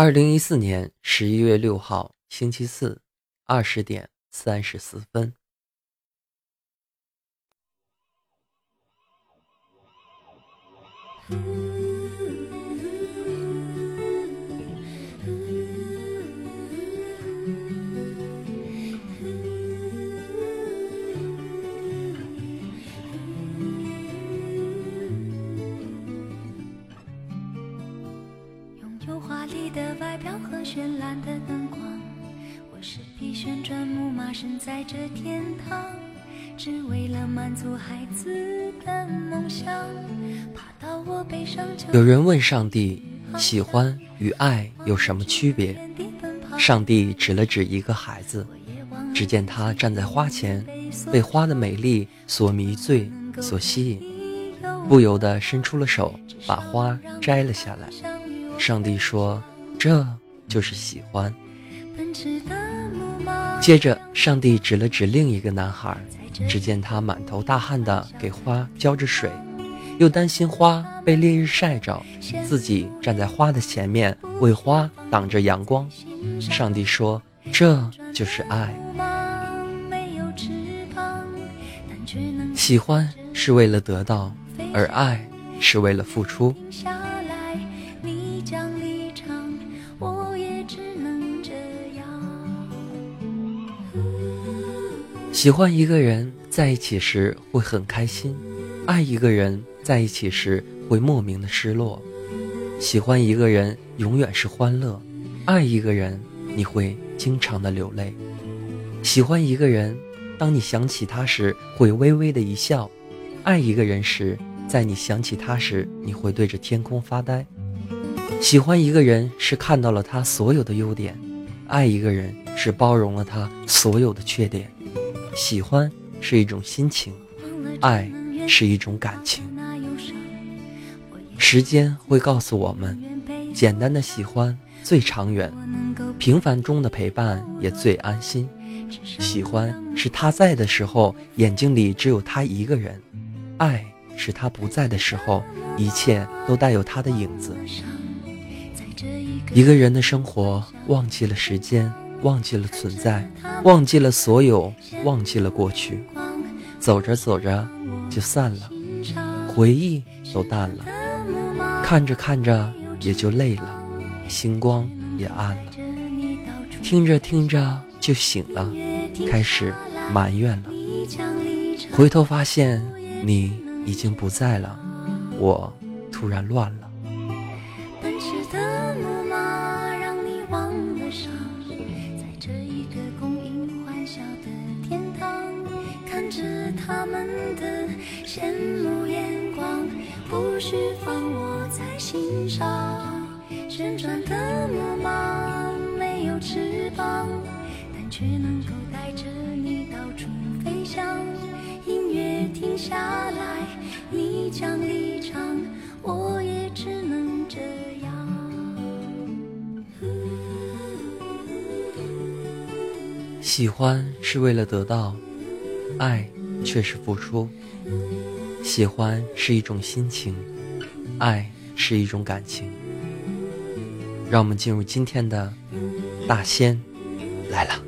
二零一四年十一月六号，星期四，二十点三十四分。外表和绚烂的灯光，我是匹旋转木马，身在这天堂，只为了满足孩子的梦想。爬到我背上有人问上帝，喜欢与爱有什么区别？上帝指了指一个孩子，只见他站在花前，被花的美丽所迷醉，所吸引，不由得伸出了手，把花摘了下来。上帝说。这就是喜欢。接着，上帝指了指另一个男孩，只见他满头大汗的给花浇着水，又担心花被烈日晒着，自己站在花的前面为花挡着阳光。上帝说：“这就是爱。喜欢是为了得到，而爱是为了付出。”喜欢一个人在一起时会很开心，爱一个人在一起时会莫名的失落。喜欢一个人永远是欢乐，爱一个人你会经常的流泪。喜欢一个人，当你想起他时会微微的一笑；爱一个人时，在你想起他时你会对着天空发呆。喜欢一个人是看到了他所有的优点，爱一个人是包容了他所有的缺点。喜欢是一种心情，爱是一种感情。时间会告诉我们，简单的喜欢最长远，平凡中的陪伴也最安心。喜欢是他在的时候，眼睛里只有他一个人；爱是他不在的时候，一切都带有他的影子。一个人的生活，忘记了时间。忘记了存在，忘记了所有，忘记了过去，走着走着就散了，回忆都淡了，看着看着也就累了，星光也暗了，听着听着就醒了，开始埋怨了，回头发现你已经不在了，我突然乱了。喜欢是为了得到爱。却是付出，喜欢是一种心情，爱是一种感情。让我们进入今天的大仙来了。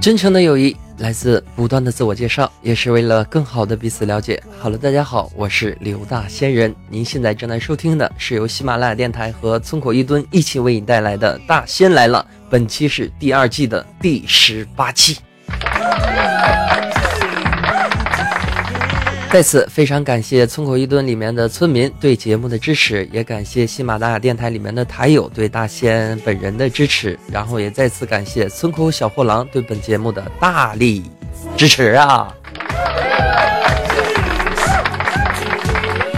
真诚的友谊来自不断的自我介绍，也是为了更好的彼此了解。好了，大家好，我是刘大仙人。您现在正在收听的是由喜马拉雅电台和村口一蹲一起为你带来的《大仙来了》，本期是第二季的第十八期。在此非常感谢村口一吨里面的村民对节目的支持，也感谢喜马拉雅电台里面的台友对大仙本人的支持，然后也再次感谢村口小货郎对本节目的大力支持啊！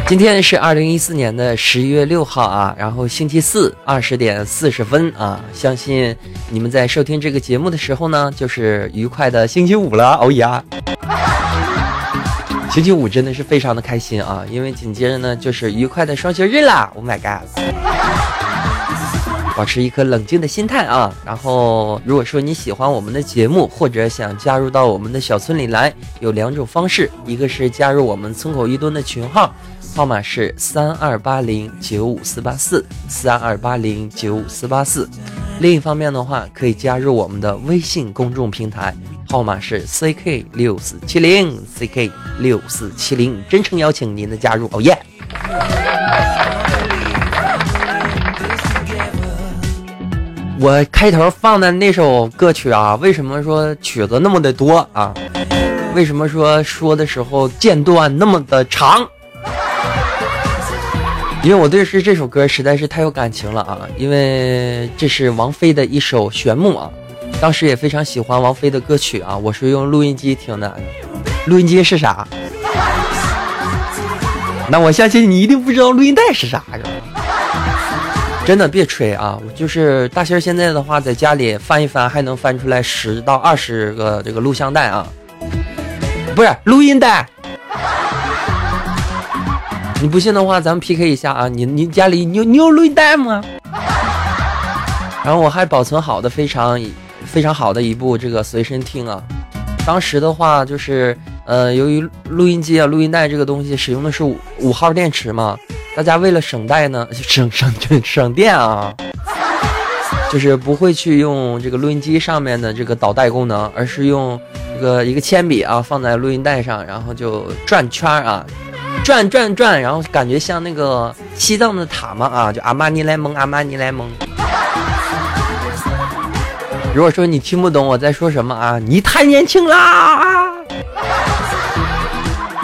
今天是二零一四年的十一月六号啊，然后星期四二十点四十分啊，相信你们在收听这个节目的时候呢，就是愉快的星期五了，哦呀！星期五真的是非常的开心啊，因为紧接着呢就是愉快的双休日啦！Oh my god！保持一颗冷静的心态啊。然后如果说你喜欢我们的节目，或者想加入到我们的小村里来，有两种方式，一个是加入我们村口一蹲的群号，号码是三二八零九五四八四三二八零九五四八四。另一方面的话，可以加入我们的微信公众平台。号码是 ck 六四七零 ck 六四七零，真诚邀请您的加入，哦耶！我开头放的那首歌曲啊，为什么说曲子那么的多啊？为什么说说的时候间断那么的长？因为我对是这首歌实在是太有感情了啊！因为这是王菲的一首旋木啊。当时也非常喜欢王菲的歌曲啊，我是用录音机听的。录音机是啥？那我相信你一定不知道录音带是啥呀。真的别吹啊！就是大仙现在的话，在家里翻一翻，还能翻出来十到二十个这个录像带啊，不是录音带。你不信的话，咱们 PK 一下啊！你你家里你有你有录音带吗？然后我还保存好的非常。非常好的一部这个随身听啊，当时的话就是，呃，由于录音机啊、录音带这个东西使用的是五五号电池嘛，大家为了省带呢，省省省电啊，就是不会去用这个录音机上面的这个导带功能，而是用这个一个铅笔啊放在录音带上，然后就转圈啊，转转转，然后感觉像那个西藏的塔嘛啊，就阿玛尼莱蒙，阿玛尼莱蒙。如果说你听不懂我在说什么啊，你太年轻啦！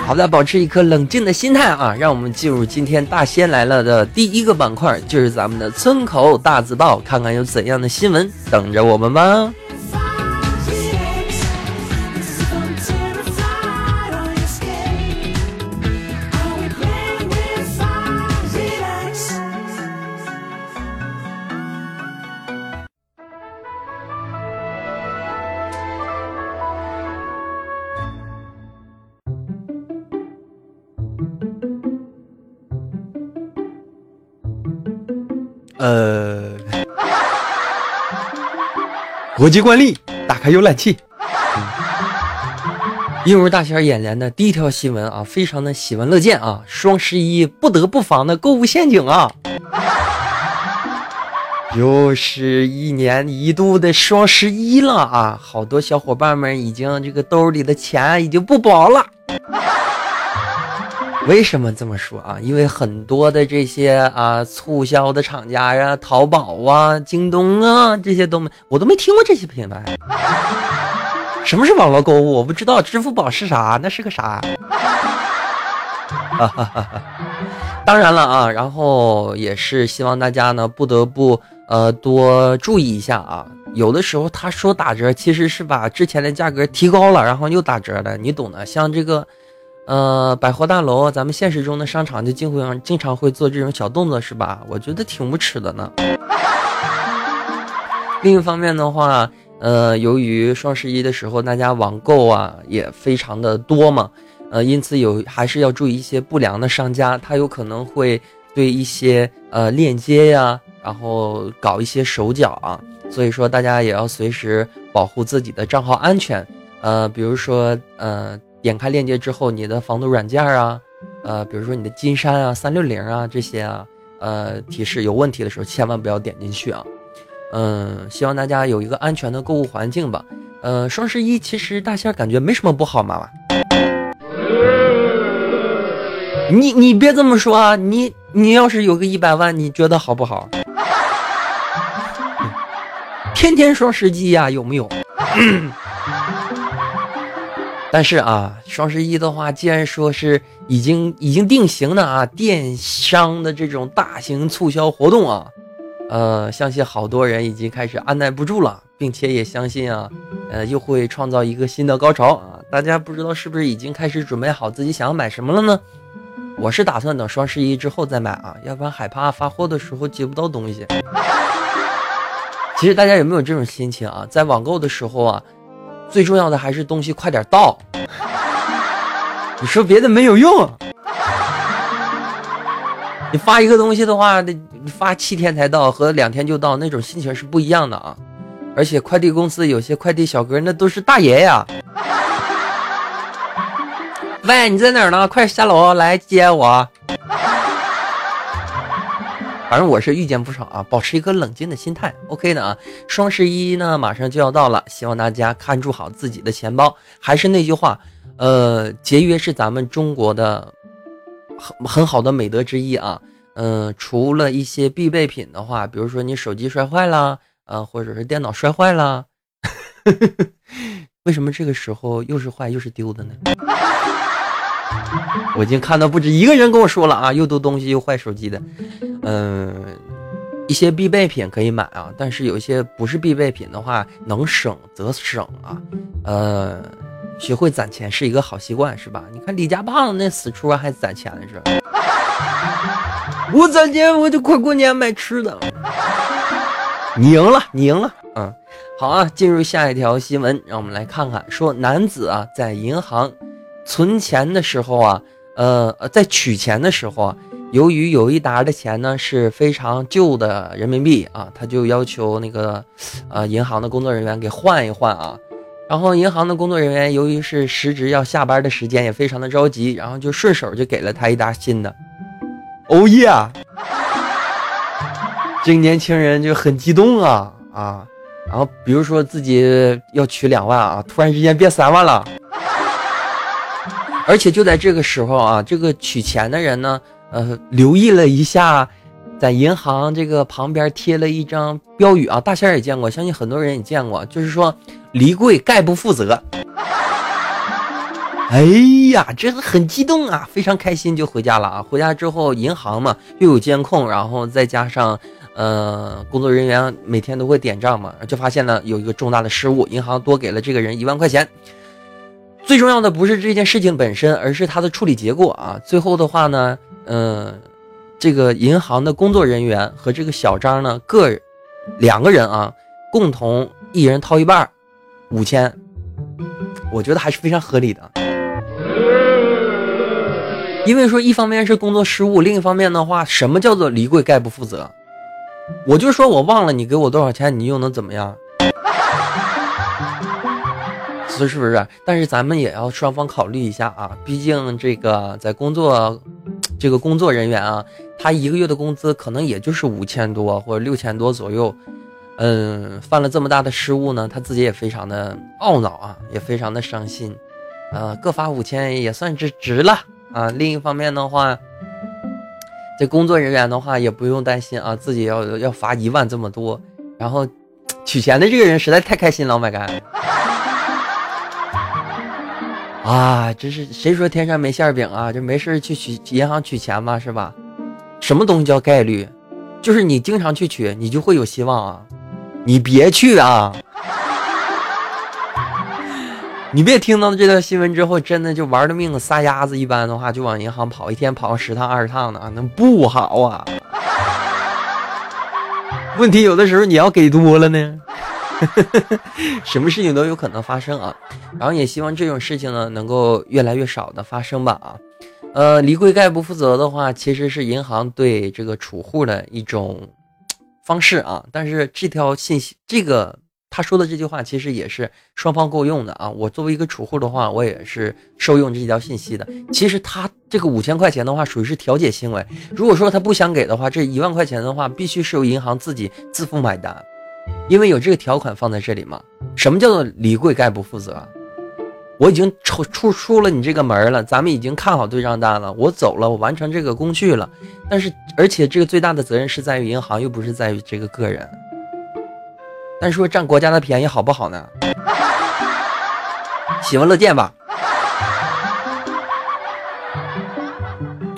好的，保持一颗冷静的心态啊，让我们进入今天大仙来了的第一个板块，就是咱们的村口大字报，看看有怎样的新闻等着我们吧。国际惯例，打开浏览器。映入大仙眼帘的第一条新闻啊，非常的喜闻乐见啊，双十一不得不防的购物陷阱啊，又是一年一度的双十一了啊，好多小伙伴们已经这个兜里的钱已经不保了。为什么这么说啊？因为很多的这些啊促销的厂家呀，淘宝啊、京东啊这些都没，我都没听过这些品牌。什么是网络购物？我不知道。支付宝是啥？那是个啥？哈哈哈！当然了啊，然后也是希望大家呢不得不呃多注意一下啊。有的时候他说打折，其实是把之前的价格提高了，然后又打折了，你懂的。像这个。呃，百货大楼，咱们现实中的商场就经常经常会做这种小动作，是吧？我觉得挺无耻的呢。另一方面的话，呃，由于双十一的时候大家网购啊也非常的多嘛，呃，因此有还是要注意一些不良的商家，他有可能会对一些呃链接呀，然后搞一些手脚啊，所以说大家也要随时保护自己的账号安全。呃，比如说呃。点开链接之后，你的防毒软件啊，呃，比如说你的金山啊、三六零啊这些啊，呃，提示有问题的时候，千万不要点进去啊。嗯，希望大家有一个安全的购物环境吧。呃，双十一其实大仙感觉没什么不好嘛。你你别这么说啊，你你要是有个一百万，你觉得好不好？天天双十一呀，有没有？但是啊，双十一的话，既然说是已经已经定型的啊，电商的这种大型促销活动啊，呃，相信好多人已经开始按耐不住了，并且也相信啊，呃，又会创造一个新的高潮啊！大家不知道是不是已经开始准备好自己想要买什么了呢？我是打算等双十一之后再买啊，要不然害怕发货的时候接不到东西。其实大家有没有这种心情啊？在网购的时候啊？最重要的还是东西快点到，你说别的没有用。你发一个东西的话，得发七天才到，和两天就到那种心情是不一样的啊！而且快递公司有些快递小哥那都是大爷呀。喂，你在哪儿呢？快下楼来接我。反正我是遇见不少啊，保持一个冷静的心态，OK 的啊。双十一呢马上就要到了，希望大家看住好自己的钱包。还是那句话，呃，节约是咱们中国的很很好的美德之一啊。嗯，除了一些必备品的话，比如说你手机摔坏了，呃，或者是电脑摔坏了，为什么这个时候又是坏又是丢的呢？我已经看到不止一个人跟我说了啊，又丢东西又坏手机的。嗯，一些必备品可以买啊，但是有一些不是必备品的话，能省则省啊。呃，学会攒钱是一个好习惯，是吧？你看李家胖子那死出还攒钱呢，是。我攒钱，我就快过年买吃的。你赢了，你赢了。嗯，好啊，进入下一条新闻，让我们来看看，说男子啊在银行。存钱的时候啊，呃呃，在取钱的时候啊，由于有一沓的钱呢是非常旧的人民币啊，他就要求那个，呃，银行的工作人员给换一换啊。然后银行的工作人员由于是时值要下班的时间，也非常的着急，然后就顺手就给了他一沓新的。哦耶！这个年轻人就很激动啊啊，然后比如说自己要取两万啊，突然之间变三万了。而且就在这个时候啊，这个取钱的人呢，呃，留意了一下，在银行这个旁边贴了一张标语啊，大仙也见过，相信很多人也见过，就是说离柜概不负责。哎呀，这个很激动啊，非常开心就回家了啊。回家之后，银行嘛又有监控，然后再加上呃工作人员每天都会点账嘛，就发现了有一个重大的失误，银行多给了这个人一万块钱。最重要的不是这件事情本身，而是它的处理结果啊！最后的话呢，嗯，这个银行的工作人员和这个小张呢，各两个人啊，共同一人掏一半，五千，我觉得还是非常合理的。因为说一方面是工作失误，另一方面的话，什么叫做离柜概不负责？我就说我忘了你给我多少钱，你又能怎么样？是不是？但是咱们也要双方考虑一下啊，毕竟这个在工作，这个工作人员啊，他一个月的工资可能也就是五千多或者六千多左右，嗯，犯了这么大的失误呢，他自己也非常的懊恼啊，也非常的伤心，呃，各发五千也算是值了啊。另一方面的话，这工作人员的话也不用担心啊，自己要要罚一万这么多，然后取钱的这个人实在太开心了，My God。啊，这是谁说天上没馅饼啊？就没事去取银行取钱嘛，是吧？什么东西叫概率？就是你经常去取，你就会有希望啊！你别去啊！你别听到这条新闻之后，真的就玩了命的撒丫子一般的话，就往银行跑，一天跑十趟二十趟的啊，那不好啊！问题有的时候你要给多了呢。什么事情都有可能发生啊，然后也希望这种事情呢能够越来越少的发生吧啊，呃，离柜概不负责的话，其实是银行对这个储户的一种方式啊，但是这条信息这个。他说的这句话其实也是双方够用的啊！我作为一个储户的话，我也是受用这条信息的。其实他这个五千块钱的话，属于是调解行为。如果说他不想给的话，这一万块钱的话，必须是由银行自己自付买单，因为有这个条款放在这里嘛。什么叫做李贵概不负责？我已经出出出了你这个门了，咱们已经看好对账单了，我走了，我完成这个工序了。但是，而且这个最大的责任是在于银行，又不是在于这个个人。但是说占国家的便宜好不好呢？喜闻乐见吧。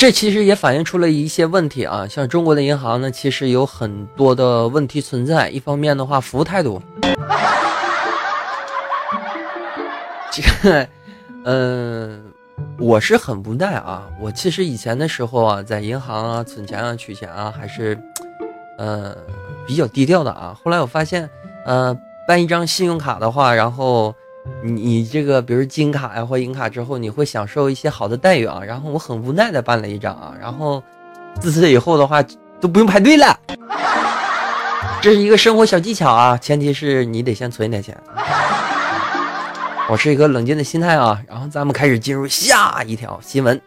这其实也反映出了一些问题啊，像中国的银行呢，其实有很多的问题存在。一方面的话，服务态度。这个，嗯，我是很无奈啊。我其实以前的时候啊，在银行啊存钱啊取钱啊，还是，呃，比较低调的啊。后来我发现，呃，办一张信用卡的话，然后你你这个，比如金卡呀或银卡之后，你会享受一些好的待遇啊。然后我很无奈的办了一张啊，然后自此以后的话都不用排队了。这是一个生活小技巧啊，前提是你得先存点钱。我是一个冷静的心态啊，然后咱们开始进入下一条新闻。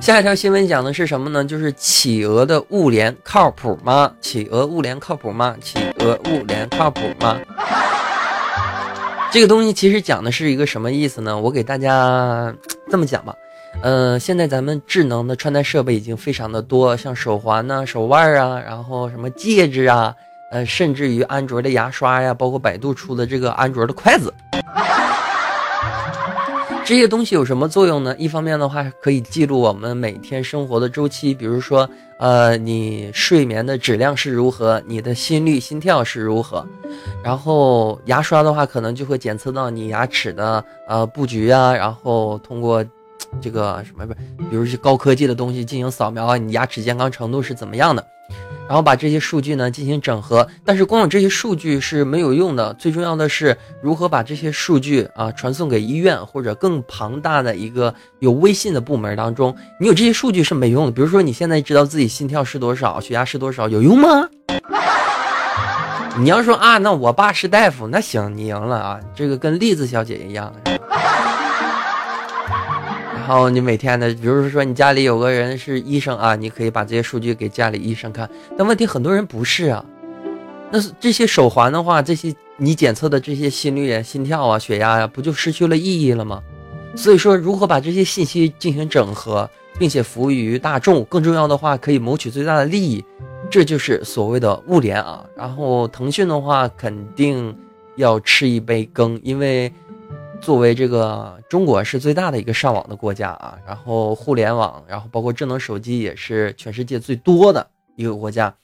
下一条新闻讲的是什么呢？就是企鹅的物联靠谱吗？企鹅物联靠谱吗？企鹅物联靠谱吗？这个东西其实讲的是一个什么意思呢？我给大家这么讲吧，呃，现在咱们智能的穿戴设备已经非常的多，像手环呐、手腕啊，然后什么戒指啊。呃，甚至于安卓的牙刷呀，包括百度出的这个安卓的筷子，这些东西有什么作用呢？一方面的话，可以记录我们每天生活的周期，比如说，呃，你睡眠的质量是如何，你的心率、心跳是如何。然后牙刷的话，可能就会检测到你牙齿的呃布局啊，然后通过这个什么不，比如是高科技的东西进行扫描啊，你牙齿健康程度是怎么样的。然后把这些数据呢进行整合，但是光有这些数据是没有用的，最重要的是如何把这些数据啊传送给医院或者更庞大的一个有微信的部门当中。你有这些数据是没用的，比如说你现在知道自己心跳是多少，血压是多少，有用吗？你要说啊，那我爸是大夫，那行，你赢了啊，这个跟栗子小姐一样。然后你每天的，比如说你家里有个人是医生啊，你可以把这些数据给家里医生看。但问题很多人不是啊，那这些手环的话，这些你检测的这些心率啊、心跳啊、血压呀，不就失去了意义了吗？所以说，如何把这些信息进行整合，并且服务于大众，更重要的话，可以谋取最大的利益，这就是所谓的物联啊。然后腾讯的话，肯定要吃一杯羹，因为。作为这个中国是最大的一个上网的国家啊，然后互联网，然后包括智能手机也是全世界最多的一个国家，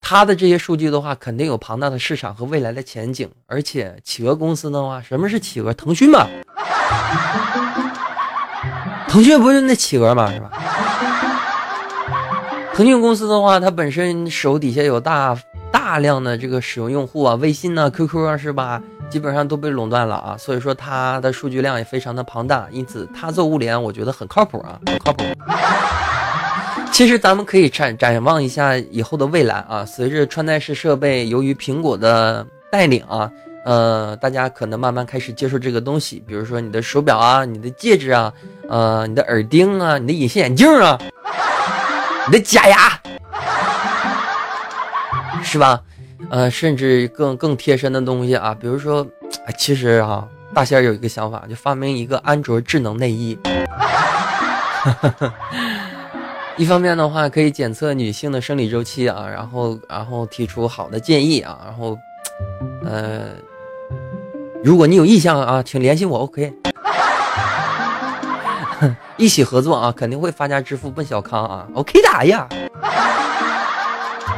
它的这些数据的话，肯定有庞大的市场和未来的前景。而且企鹅公司的话，什么是企鹅？腾讯嘛，腾讯不是那企鹅嘛，是吧？腾讯公司的话，它本身手底下有大大量的这个使用用户啊，微信呢、QQ 啊，是吧？基本上都被垄断了啊，所以说它的数据量也非常的庞大，因此它做物联我觉得很靠谱啊，很靠谱。其实咱们可以展展望一下以后的未来啊，随着穿戴式设备由于苹果的带领啊，呃，大家可能慢慢开始接受这个东西，比如说你的手表啊，你的戒指啊，呃，你的耳钉啊，你的隐形眼镜啊，你的假牙，是吧？呃，甚至更更贴身的东西啊，比如说，其实哈，大仙有一个想法，就发明一个安卓智能内衣。一方面的话，可以检测女性的生理周期啊，然后然后提出好的建议啊，然后，呃，如果你有意向啊，请联系我，OK，一起合作啊，肯定会发家致富奔小康啊，OK 的呀。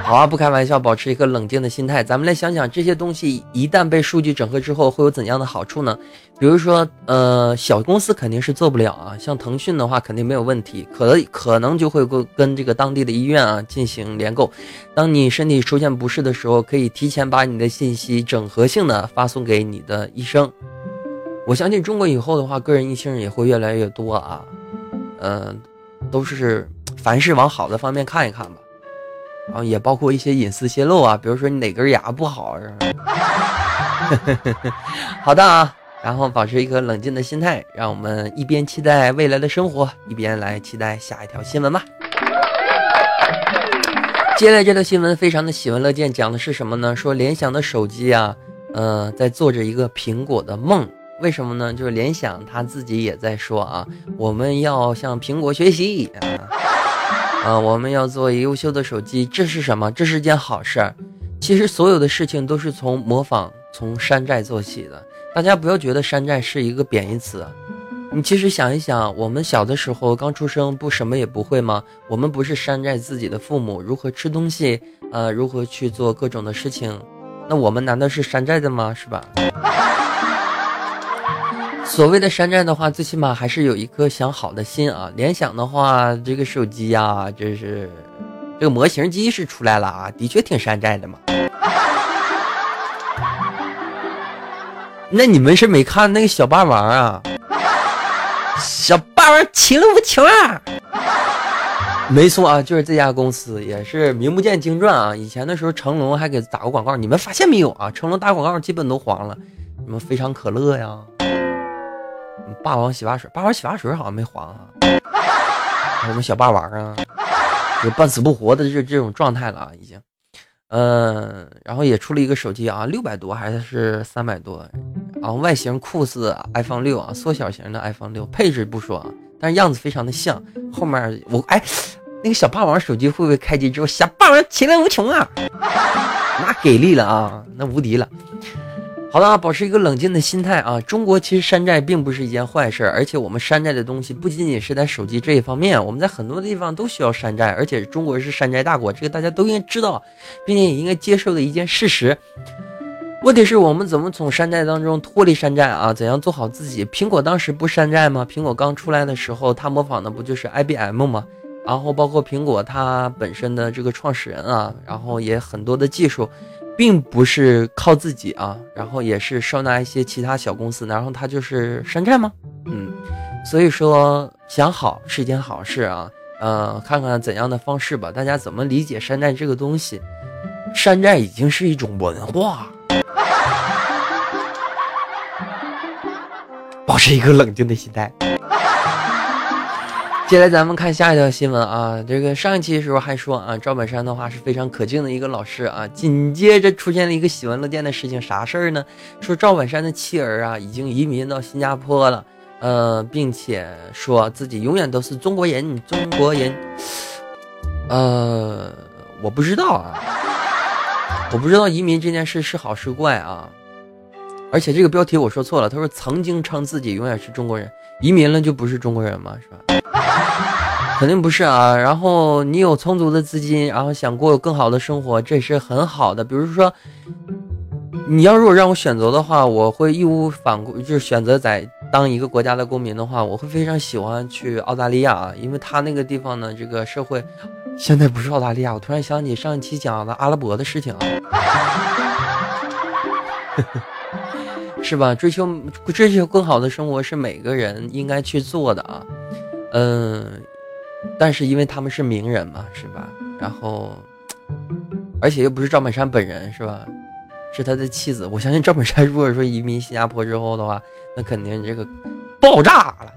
好啊，不开玩笑，保持一个冷静的心态。咱们来想想，这些东西一旦被数据整合之后，会有怎样的好处呢？比如说，呃，小公司肯定是做不了啊。像腾讯的话，肯定没有问题，可可能就会跟跟这个当地的医院啊进行联购。当你身体出现不适的时候，可以提前把你的信息整合性的发送给你的医生。我相信中国以后的话，个人医生也会越来越多啊。嗯，都是凡事往好的方面看一看吧。然后也包括一些隐私泄露啊，比如说你哪根牙不好，好的啊，然后保持一个冷静的心态，让我们一边期待未来的生活，一边来期待下一条新闻吧。接下来这条新闻非常的喜闻乐见，讲的是什么呢？说联想的手机啊，呃，在做着一个苹果的梦。为什么呢？就是联想他自己也在说啊，我们要向苹果学习啊，啊，我们要做优秀的手机，这是什么？这是件好事儿。其实所有的事情都是从模仿、从山寨做起的。大家不要觉得山寨是一个贬义词。你其实想一想，我们小的时候刚出生，不什么也不会吗？我们不是山寨自己的父母如何吃东西，呃，如何去做各种的事情？那我们难道是山寨的吗？是吧？所谓的山寨的话，最起码还是有一颗想好的心啊。联想的话，这个手机呀，这是这个模型机是出来了啊，的确挺山寨的嘛。那你们是没看那个小霸王啊？小霸王其乐无穷啊！没错啊，就是这家公司也是名不见经传啊。以前的时候，成龙还给打过广告，你们发现没有啊？成龙打广告基本都黄了，什么非常可乐呀。霸王洗发水，霸王洗发水好像没黄啊。什么小霸王啊，就半死不活的这这种状态了啊，已经。嗯，然后也出了一个手机啊，六百多还是三百多，然后外形酷似 iPhone 六啊，缩小型的 iPhone 六，配置不说啊，但是样子非常的像。后面我哎，那个小霸王手机会不会开机之后，小霸王其乐无穷啊？那给力了啊，那无敌了。好的，保持一个冷静的心态啊！中国其实山寨并不是一件坏事，而且我们山寨的东西不仅仅是在手机这一方面，我们在很多地方都需要山寨，而且中国是山寨大国，这个大家都应该知道，并且也应该接受的一件事实。问题是我们怎么从山寨当中脱离山寨啊？怎样做好自己？苹果当时不山寨吗？苹果刚出来的时候，它模仿的不就是 IBM 吗？然后包括苹果它本身的这个创始人啊，然后也很多的技术。并不是靠自己啊，然后也是收纳一些其他小公司，然后他就是山寨吗？嗯，所以说想好是一件好事啊，呃，看看怎样的方式吧，大家怎么理解山寨这个东西？山寨已经是一种文化，保持一个冷静的心态。接下来咱们看下一条新闻啊，这个上一期的时候还说啊，赵本山的话是非常可敬的一个老师啊，紧接着出现了一个喜闻乐见的事情，啥事儿呢？说赵本山的妻儿啊已经移民到新加坡了，呃，并且说自己永远都是中国人，中国人。呃，我不知道啊，我不知道移民这件事是好是坏啊，而且这个标题我说错了，他说曾经称自己永远是中国人，移民了就不是中国人吗？是吧？肯定不是啊，然后你有充足的资金，然后想过更好的生活，这是很好的。比如说，你要如果让我选择的话，我会义无反顾，就是选择在当一个国家的公民的话，我会非常喜欢去澳大利亚啊，因为他那个地方呢，这个社会现在不是澳大利亚，我突然想起上一期讲的阿拉伯的事情啊，是吧？追求追求更好的生活是每个人应该去做的啊。嗯，但是因为他们是名人嘛，是吧？然后，而且又不是赵本山本人，是吧？是他的妻子。我相信赵本山如果说移民新加坡之后的话，那肯定这个爆炸了。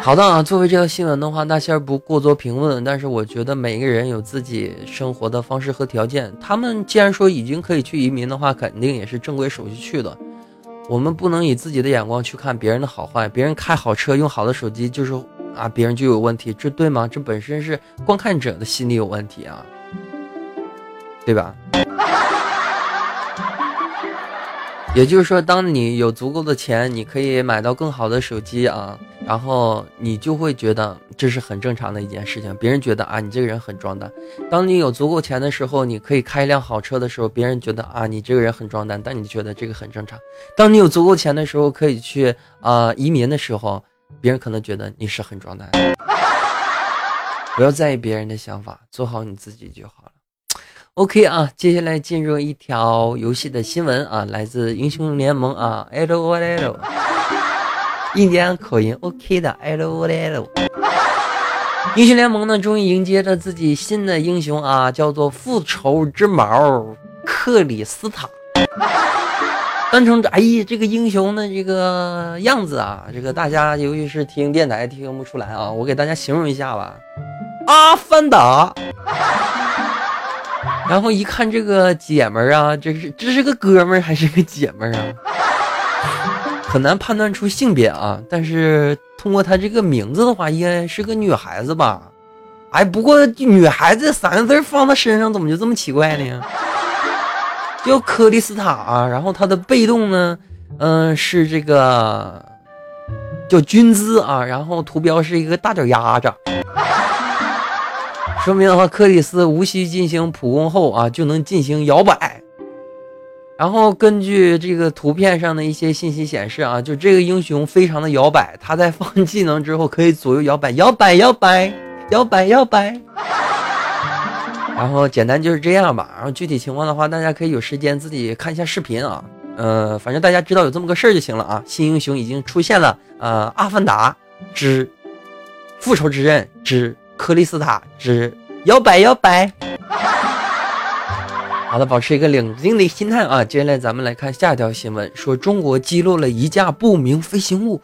好的啊，作为这条新闻的话，那先不过多评论。但是我觉得每个人有自己生活的方式和条件，他们既然说已经可以去移民的话，肯定也是正规手续去的。我们不能以自己的眼光去看别人的好坏，别人开好车、用好的手机，就是啊，别人就有问题，这对吗？这本身是观看者的心理有问题啊，对吧？也就是说，当你有足够的钱，你可以买到更好的手机啊，然后你就会觉得这是很正常的一件事情。别人觉得啊，你这个人很装的。当你有足够钱的时候，你可以开一辆好车的时候，别人觉得啊，你这个人很装单，但你觉得这个很正常。当你有足够钱的时候，可以去啊移民的时候，别人可能觉得你是很装单。不要在意别人的想法，做好你自己就好了。OK 啊，接下来进入一条游戏的新闻啊，来自英雄联盟啊，L O L，印第安口音 OK 的 L O L。英雄联盟呢，终于迎接着自己新的英雄啊，叫做复仇之矛克里斯塔。单从，哎呀，这个英雄的这个样子啊，这个大家尤其是听电台听不出来啊，我给大家形容一下吧，阿凡达。然后一看这个姐们儿啊，这是这是个哥们儿还是个姐们儿啊？很难判断出性别啊，但是通过他这个名字的话，应该是个女孩子吧？哎，不过女孩子三个字放他身上怎么就这么奇怪呢？叫克里斯塔啊，然后他的被动呢，嗯，是这个叫军姿啊，然后图标是一个大脚丫子。说明的话，克里斯无需进行普攻后啊，就能进行摇摆。然后根据这个图片上的一些信息显示啊，就这个英雄非常的摇摆，他在放技能之后可以左右摇摆，摇摆摇摆摇摆摇摆。然后简单就是这样吧。然后具体情况的话，大家可以有时间自己看一下视频啊。呃，反正大家知道有这么个事儿就行了啊。新英雄已经出现了，呃，阿凡达之复仇之刃之。克里斯塔之摇摆摇摆，好的，保持一个冷静的心态啊。接下来咱们来看下一条新闻，说中国击落了一架不明飞行物。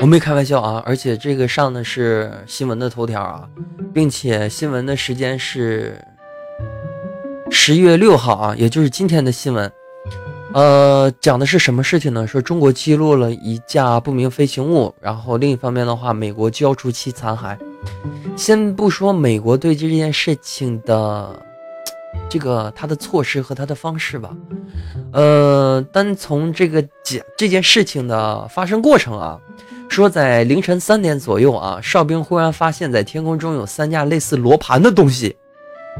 我没开玩笑啊，而且这个上的是新闻的头条啊，并且新闻的时间是十一月六号啊，也就是今天的新闻。呃，讲的是什么事情呢？说中国击落了一架不明飞行物，然后另一方面的话，美国交出其残骸。先不说美国对这件事情的 这个他的措施和他的方式吧，呃，单从这个解这件事情的发生过程啊，说在凌晨三点左右啊，哨兵忽然发现，在天空中有三架类似罗盘的东西。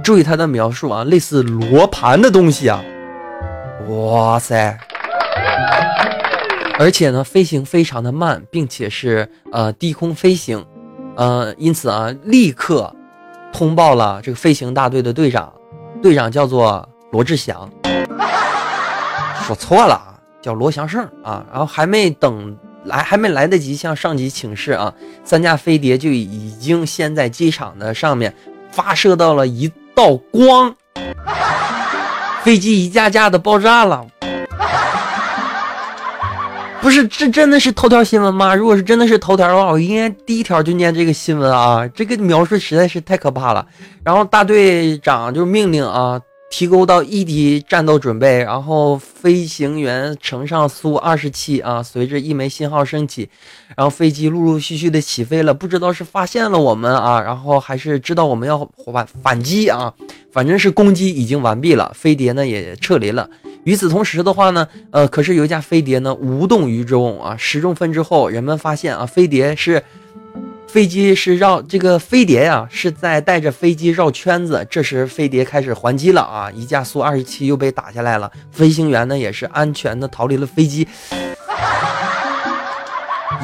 注意他的描述啊，类似罗盘的东西啊。哇塞！而且呢，飞行非常的慢，并且是呃低空飞行，呃，因此啊，立刻通报了这个飞行大队的队长，队长叫做罗志祥，说错了啊，叫罗祥胜啊。然后还没等来，还没来得及向上级请示啊，三架飞碟就已经先在机场的上面发射到了一道光。飞机一架架的爆炸了，不是这真的是头条新闻吗？如果是真的是头条的话，我应该第一条就念这个新闻啊！这个描述实在是太可怕了。然后大队长就命令啊。提高到一级战斗准备，然后飞行员乘上苏二十七啊，随着一枚信号升起，然后飞机陆陆续续的起飞了。不知道是发现了我们啊，然后还是知道我们要反反击啊，反正是攻击已经完毕了，飞碟呢也撤离了。与此同时的话呢，呃，可是有一架飞碟呢无动于衷啊。十中分之后，人们发现啊，飞碟是。飞机是绕这个飞碟呀，是在带着飞机绕圈子。这时飞碟开始还击了啊！一架苏二十七又被打下来了，飞行员呢也是安全的逃离了飞机。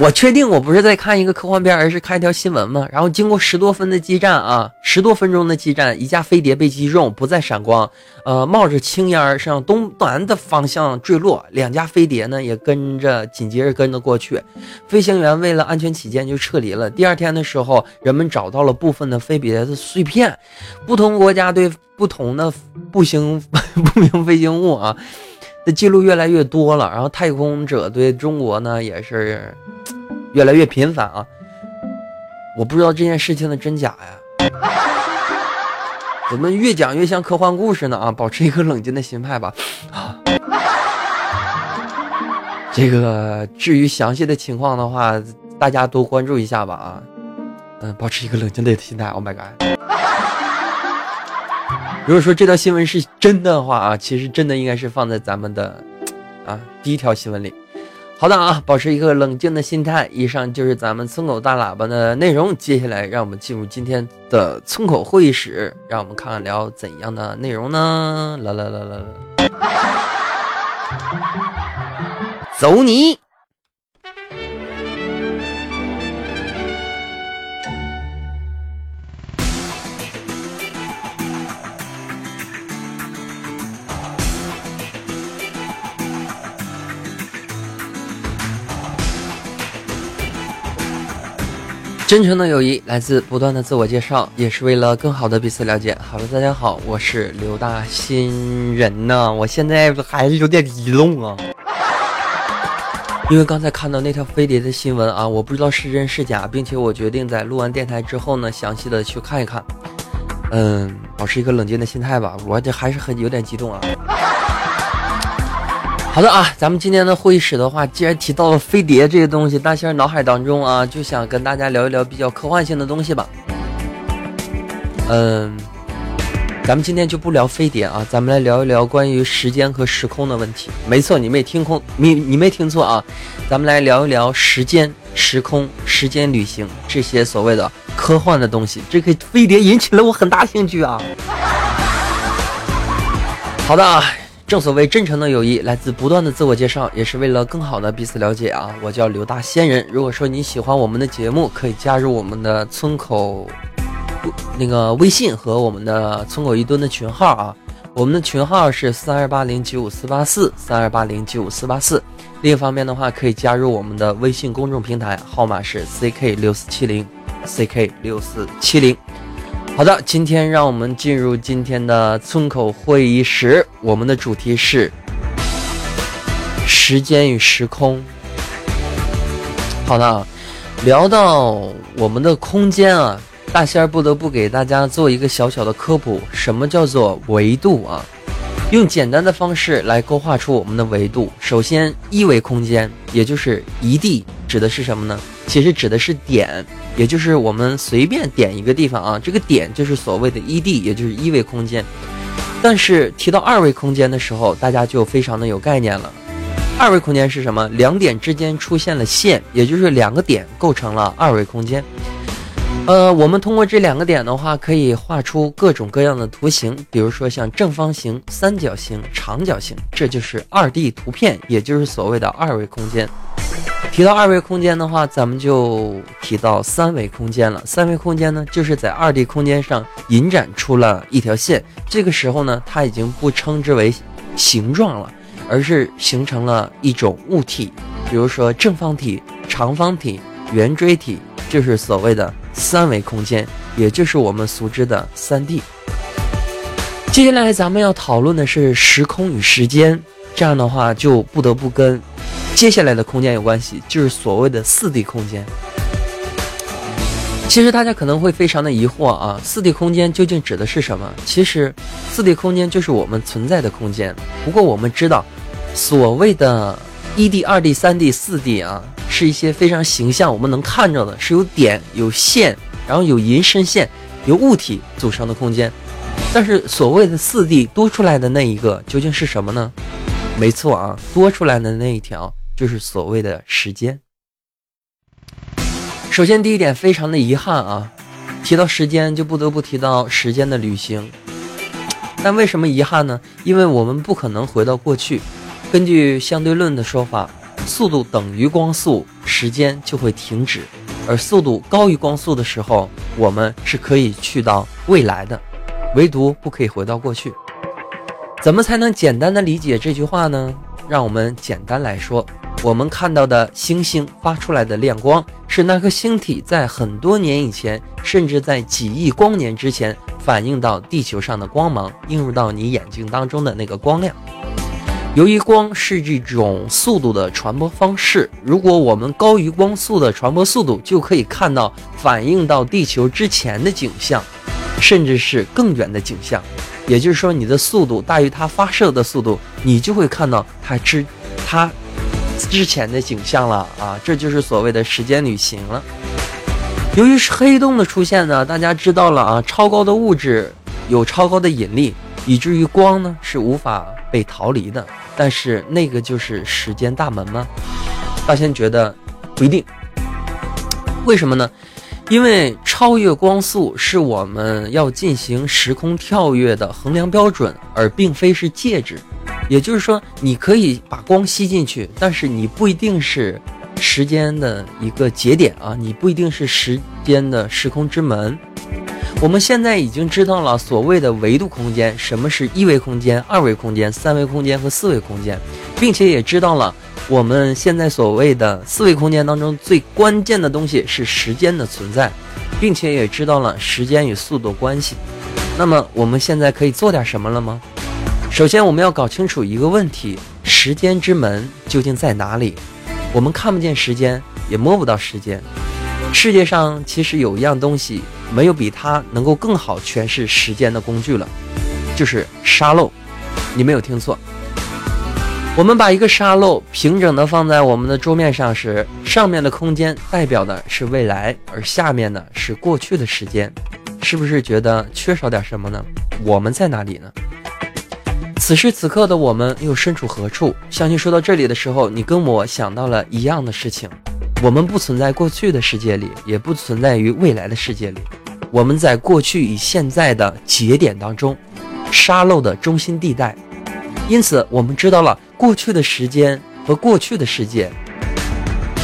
我确定我不是在看一个科幻片，而是看一条新闻嘛。然后经过十多分的激战啊，十多分钟的激战，一架飞碟被击中，不再闪光，呃，冒着青烟儿向东南的方向坠落。两架飞碟呢也跟着紧接着跟着过去，飞行员为了安全起见就撤离了。第二天的时候，人们找到了部分的飞碟的碎片。不同国家对不同的 不行不明飞行物啊。的记录越来越多了，然后太空者对中国呢也是越来越频繁啊！我不知道这件事情的真假呀，怎么越讲越像科幻故事呢？啊，保持一个冷静的心态吧。啊，这个至于详细的情况的话，大家多关注一下吧。啊，嗯，保持一个冷静的心态。Oh my god！如果说这条新闻是真的话啊，其实真的应该是放在咱们的啊第一条新闻里。好的啊，保持一个冷静的心态。以上就是咱们村口大喇叭的内容。接下来让我们进入今天的村口会议室，让我们看看聊怎样的内容呢？来来来来来，走你！真诚的友谊来自不断的自我介绍，也是为了更好的彼此了解。好了，大家好，我是刘大新人呢，我现在还是有点激动啊。因为刚才看到那条飞碟的新闻啊，我不知道是真是假，并且我决定在录完电台之后呢，详细的去看一看。嗯，保持一个冷静的心态吧，我这还是很有点激动啊。好的啊，咱们今天的会议室的话，既然提到了飞碟这些东西，大仙脑海当中啊，就想跟大家聊一聊比较科幻性的东西吧。嗯。咱们今天就不聊飞碟啊，咱们来聊一聊关于时间和时空的问题。没错，你没听空，你你没听错啊，咱们来聊一聊时间、时空、时间旅行这些所谓的科幻的东西。这个飞碟引起了我很大兴趣啊。好的啊，正所谓真诚的友谊来自不断的自我介绍，也是为了更好的彼此了解啊。我叫刘大仙人，如果说你喜欢我们的节目，可以加入我们的村口。那个微信和我们的村口一吨的群号啊，我们的群号是三二八零九五四八四三二八零九五四八四。另一方面的话，可以加入我们的微信公众平台，号码是 ck 六四七零 ck 六四七零。好的，今天让我们进入今天的村口会议室，我们的主题是时间与时空。好的，聊到我们的空间啊。大仙儿不得不给大家做一个小小的科普，什么叫做维度啊？用简单的方式来勾画出我们的维度。首先，一维空间，也就是一地，指的是什么呢？其实指的是点，也就是我们随便点一个地方啊，这个点就是所谓的一地，也就是一维空间。但是提到二维空间的时候，大家就非常的有概念了。二维空间是什么？两点之间出现了线，也就是两个点构成了二维空间。呃，我们通过这两个点的话，可以画出各种各样的图形，比如说像正方形、三角形、长角形，这就是二 D 图片，也就是所谓的二维空间。提到二维空间的话，咱们就提到三维空间了。三维空间呢，就是在二 D 空间上引展出了一条线，这个时候呢，它已经不称之为形状了，而是形成了一种物体，比如说正方体、长方体、圆锥体，就是所谓的。三维空间，也就是我们熟知的三 D。接下来咱们要讨论的是时空与时间，这样的话就不得不跟接下来的空间有关系，就是所谓的四 D 空间。其实大家可能会非常的疑惑啊，四 D 空间究竟指的是什么？其实，四 D 空间就是我们存在的空间。不过我们知道，所谓的一 D、二 D、三 D、四 D 啊。是一些非常形象，我们能看着的，是有点、有线，然后有银身线，由物体组成的空间。但是所谓的四 D 多出来的那一个究竟是什么呢？没错啊，多出来的那一条就是所谓的时间。首先第一点非常的遗憾啊，提到时间就不得不提到时间的旅行。但为什么遗憾呢？因为我们不可能回到过去。根据相对论的说法。速度等于光速，时间就会停止；而速度高于光速的时候，我们是可以去到未来的，唯独不可以回到过去。怎么才能简单的理解这句话呢？让我们简单来说，我们看到的星星发出来的亮光，是那颗星体在很多年以前，甚至在几亿光年之前，反映到地球上的光芒映入到你眼睛当中的那个光亮。由于光是这种速度的传播方式，如果我们高于光速的传播速度，就可以看到反映到地球之前的景象，甚至是更远的景象。也就是说，你的速度大于它发射的速度，你就会看到它之它之前的景象了啊！这就是所谓的时间旅行了。由于是黑洞的出现呢，大家知道了啊，超高的物质有超高的引力，以至于光呢是无法被逃离的。但是那个就是时间大门吗？大仙觉得不一定。为什么呢？因为超越光速是我们要进行时空跳跃的衡量标准，而并非是介质。也就是说，你可以把光吸进去，但是你不一定是时间的一个节点啊，你不一定是时间的时空之门。我们现在已经知道了所谓的维度空间，什么是一维空间、二维空间、三维空间和四维空间，并且也知道了我们现在所谓的四维空间当中最关键的东西是时间的存在，并且也知道了时间与速度关系。那么我们现在可以做点什么了吗？首先，我们要搞清楚一个问题：时间之门究竟在哪里？我们看不见时间，也摸不到时间。世界上其实有一样东西，没有比它能够更好诠释时间的工具了，就是沙漏。你没有听错。我们把一个沙漏平整的放在我们的桌面上时，上面的空间代表的是未来，而下面呢是过去的时间。是不是觉得缺少点什么呢？我们在哪里呢？此时此刻的我们又身处何处？相信说到这里的时候，你跟我想到了一样的事情。我们不存在过去的世界里，也不存在于未来的世界里。我们在过去与现在的节点当中，沙漏的中心地带。因此，我们知道了过去的时间和过去的世界，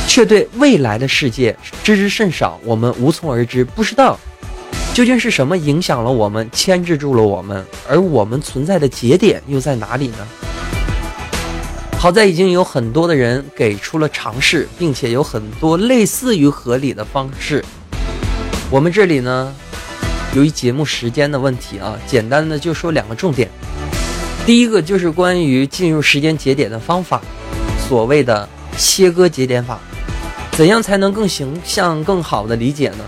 却对未来的世界知之甚少。我们无从而知，不知道究竟是什么影响了我们，牵制住了我们，而我们存在的节点又在哪里呢？好在已经有很多的人给出了尝试，并且有很多类似于合理的方式。我们这里呢，由于节目时间的问题啊，简单的就说两个重点。第一个就是关于进入时间节点的方法，所谓的切割节点法，怎样才能更形象、更好的理解呢？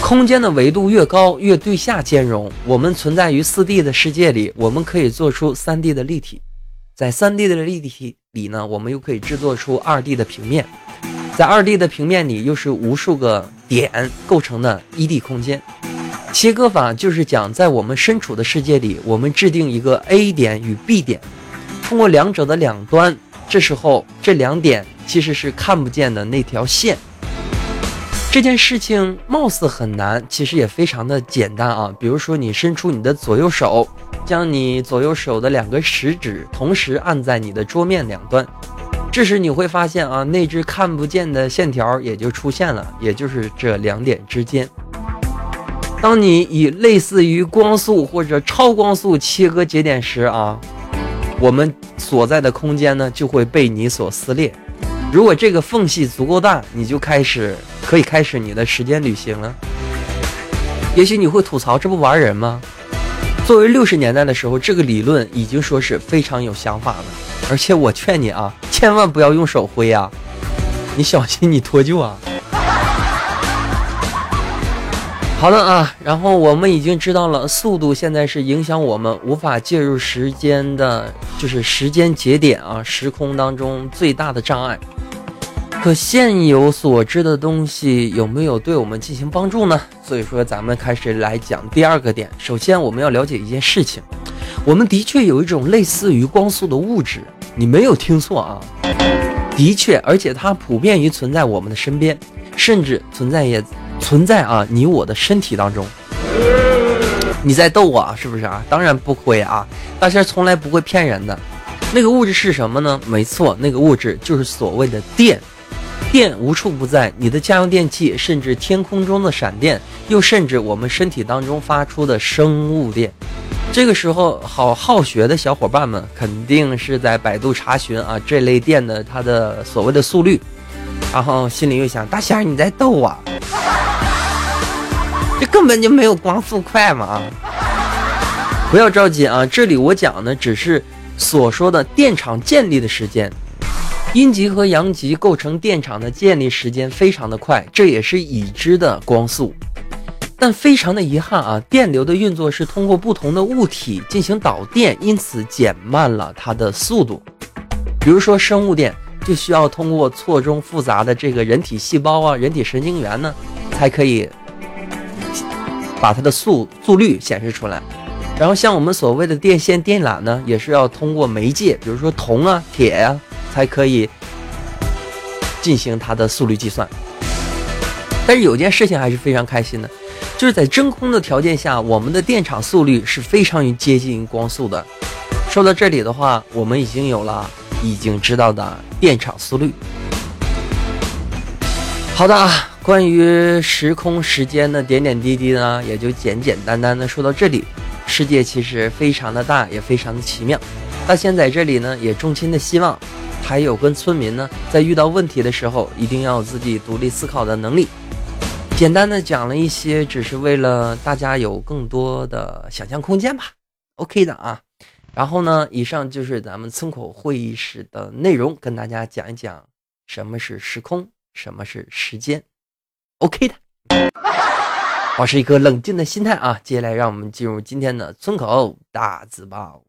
空间的维度越高，越对下兼容。我们存在于四 D 的世界里，我们可以做出三 D 的立体，在三 D 的立体。里呢，我们又可以制作出二 D 的平面，在二 D 的平面里，又是无数个点构成的一 D 空间。切割法就是讲，在我们身处的世界里，我们制定一个 A 点与 B 点，通过两者的两端，这时候这两点其实是看不见的那条线。这件事情貌似很难，其实也非常的简单啊。比如说，你伸出你的左右手。将你左右手的两个食指同时按在你的桌面两端，这时你会发现啊，那只看不见的线条也就出现了，也就是这两点之间。当你以类似于光速或者超光速切割节点时啊，我们所在的空间呢就会被你所撕裂。如果这个缝隙足够大，你就开始可以开始你的时间旅行了。也许你会吐槽，这不玩人吗？作为六十年代的时候，这个理论已经说是非常有想法了。而且我劝你啊，千万不要用手挥啊，你小心你脱臼啊。好了啊，然后我们已经知道了，速度现在是影响我们无法介入时间的，就是时间节点啊，时空当中最大的障碍。可现有所知的东西有没有对我们进行帮助呢？所以说，咱们开始来讲第二个点。首先，我们要了解一件事情，我们的确有一种类似于光速的物质，你没有听错啊，的确，而且它普遍于存在我们的身边，甚至存在也存在啊你我的身体当中。你在逗我啊，是不是啊？当然不会啊，大仙从来不会骗人的。那个物质是什么呢？没错，那个物质就是所谓的电。电无处不在，你的家用电器，甚至天空中的闪电，又甚至我们身体当中发出的生物电。这个时候，好好学的小伙伴们肯定是在百度查询啊这类电的它的所谓的速率，然后心里又想：大仙儿你在逗我？这根本就没有光速快嘛！不要着急啊，这里我讲的只是所说的电场建立的时间。阴极和阳极构成电场的建立时间非常的快，这也是已知的光速。但非常的遗憾啊，电流的运作是通过不同的物体进行导电，因此减慢了它的速度。比如说生物电，就需要通过错综复杂的这个人体细胞啊、人体神经元呢，才可以把它的速速率显示出来。然后像我们所谓的电线电缆呢，也是要通过媒介，比如说铜啊、铁呀。才可以进行它的速率计算，但是有件事情还是非常开心的，就是在真空的条件下，我们的电场速率是非常于接近于光速的。说到这里的话，我们已经有了已经知道的电场速率。好的啊，关于时空时间的点点滴滴呢，也就简简单单的说到这里。世界其实非常的大，也非常的奇妙。大仙在这里呢，也衷心的希望。还有跟村民呢，在遇到问题的时候，一定要有自己独立思考的能力。简单的讲了一些，只是为了大家有更多的想象空间吧。OK 的啊。然后呢，以上就是咱们村口会议室的内容，跟大家讲一讲什么是时空，什么是时间。OK 的，保持一颗冷静的心态啊！接下来让我们进入今天的村口大字报。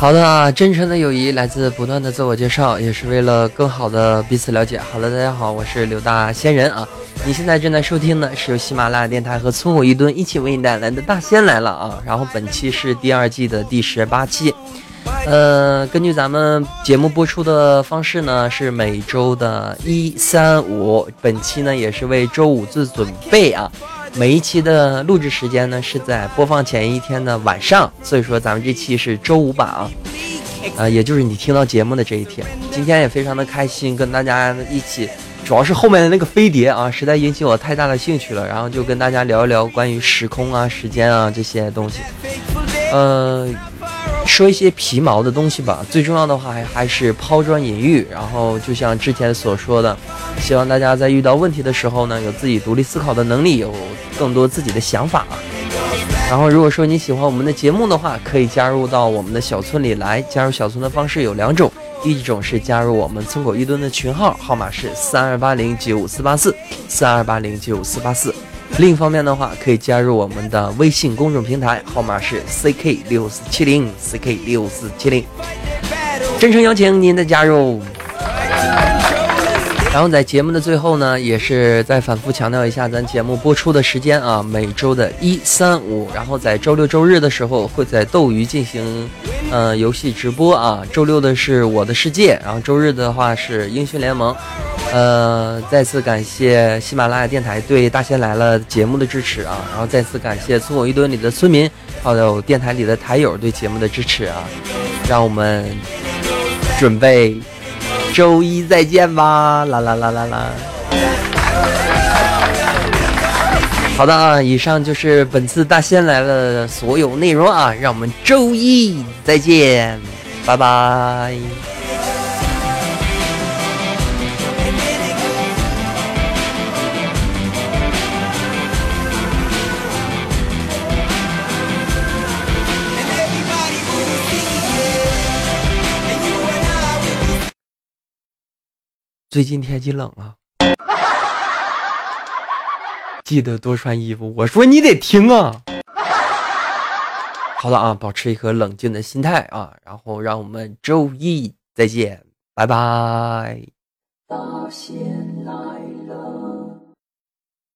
好的啊，真诚的友谊来自不断的自我介绍，也是为了更好的彼此了解。好了，大家好，我是刘大仙人啊。你现在正在收听的是由喜马拉雅电台和村口一吨一起为你带来的大仙来了啊。然后本期是第二季的第十八期。呃，根据咱们节目播出的方式呢，是每周的一三五，本期呢也是为周五做准备啊。每一期的录制时间呢是在播放前一天的晚上，所以说咱们这期是周五版啊，呃，也就是你听到节目的这一天。今天也非常的开心，跟大家一起，主要是后面的那个飞碟啊，实在引起我太大的兴趣了，然后就跟大家聊一聊关于时空啊、时间啊这些东西，呃。说一些皮毛的东西吧，最重要的话还还是抛砖引玉。然后就像之前所说的，希望大家在遇到问题的时候呢，有自己独立思考的能力，有更多自己的想法。然后如果说你喜欢我们的节目的话，可以加入到我们的小村里来。加入小村的方式有两种，一种是加入我们村口一吨的群号，号码是三二八零九五四八四三二八零九五四八四。另一方面的话，可以加入我们的微信公众平台，号码是 ck 六四七零 ck 六四七零，真诚邀请您的加入。然后在节目的最后呢，也是再反复强调一下咱节目播出的时间啊，每周的一三五，然后在周六周日的时候会在斗鱼进行呃游戏直播啊。周六的是我的世界，然后周日的话是英雄联盟。呃，再次感谢喜马拉雅电台对《大仙来了》节目的支持啊！然后再次感谢村口一吨里的村民，还有电台里的台友对节目的支持啊！让我们准备周一再见吧！啦啦啦啦啦！好的啊，以上就是本次《大仙来了》的所有内容啊！让我们周一再见，拜拜。最近天气冷啊，记得多穿衣服。我说你得听啊。好了啊，保持一颗冷静的心态啊，然后让我们周一再见，拜拜。